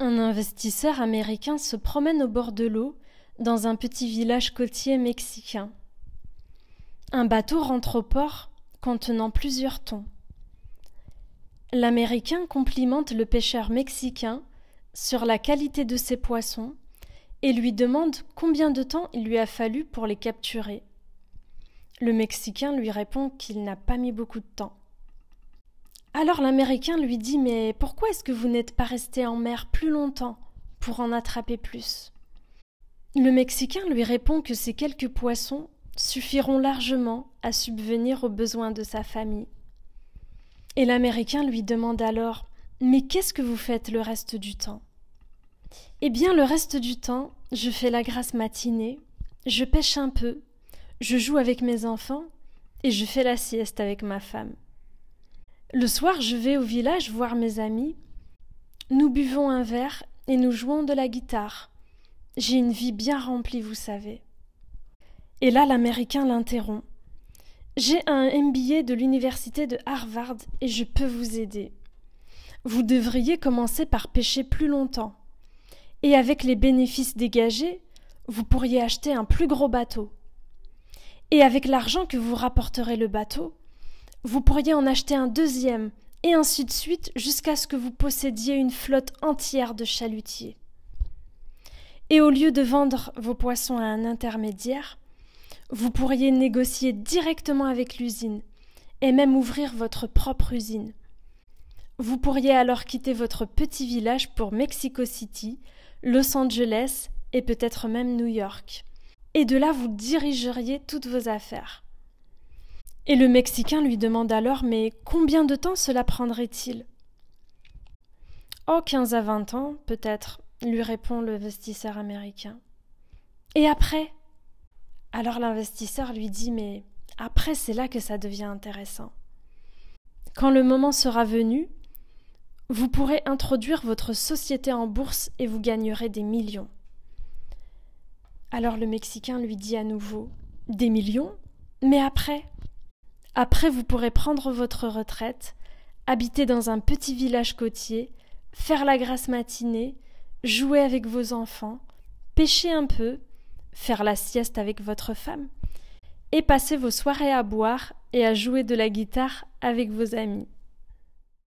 Un investisseur américain se promène au bord de l'eau dans un petit village côtier mexicain. Un bateau rentre au port contenant plusieurs thons. L'Américain complimente le pêcheur mexicain sur la qualité de ses poissons et lui demande combien de temps il lui a fallu pour les capturer. Le Mexicain lui répond qu'il n'a pas mis beaucoup de temps. Alors l'Américain lui dit Mais pourquoi est-ce que vous n'êtes pas resté en mer plus longtemps pour en attraper plus? Le Mexicain lui répond que ces quelques poissons suffiront largement à subvenir aux besoins de sa famille. Et l'Américain lui demande alors Mais qu'est-ce que vous faites le reste du temps? Eh bien, le reste du temps, je fais la grasse matinée, je pêche un peu, je joue avec mes enfants et je fais la sieste avec ma femme. Le soir, je vais au village voir mes amis. Nous buvons un verre et nous jouons de la guitare. J'ai une vie bien remplie, vous savez. Et là, l'Américain l'interrompt. J'ai un MBA de l'université de Harvard et je peux vous aider. Vous devriez commencer par pêcher plus longtemps. Et avec les bénéfices dégagés, vous pourriez acheter un plus gros bateau. Et avec l'argent que vous rapporterez le bateau, vous pourriez en acheter un deuxième, et ainsi de suite jusqu'à ce que vous possédiez une flotte entière de chalutiers. Et au lieu de vendre vos poissons à un intermédiaire, vous pourriez négocier directement avec l'usine, et même ouvrir votre propre usine. Vous pourriez alors quitter votre petit village pour Mexico City, Los Angeles et peut-être même New York et de là vous dirigeriez toutes vos affaires. Et le Mexicain lui demande alors Mais combien de temps cela prendrait-il? Oh, quinze à vingt ans, peut-être, lui répond le investisseur américain. Et après? Alors l'investisseur lui dit Mais après, c'est là que ça devient intéressant. Quand le moment sera venu, vous pourrez introduire votre société en bourse et vous gagnerez des millions. Alors le Mexicain lui dit à nouveau Des millions? Mais après? Après, vous pourrez prendre votre retraite, habiter dans un petit village côtier, faire la grasse matinée, jouer avec vos enfants, pêcher un peu, faire la sieste avec votre femme, et passer vos soirées à boire et à jouer de la guitare avec vos amis.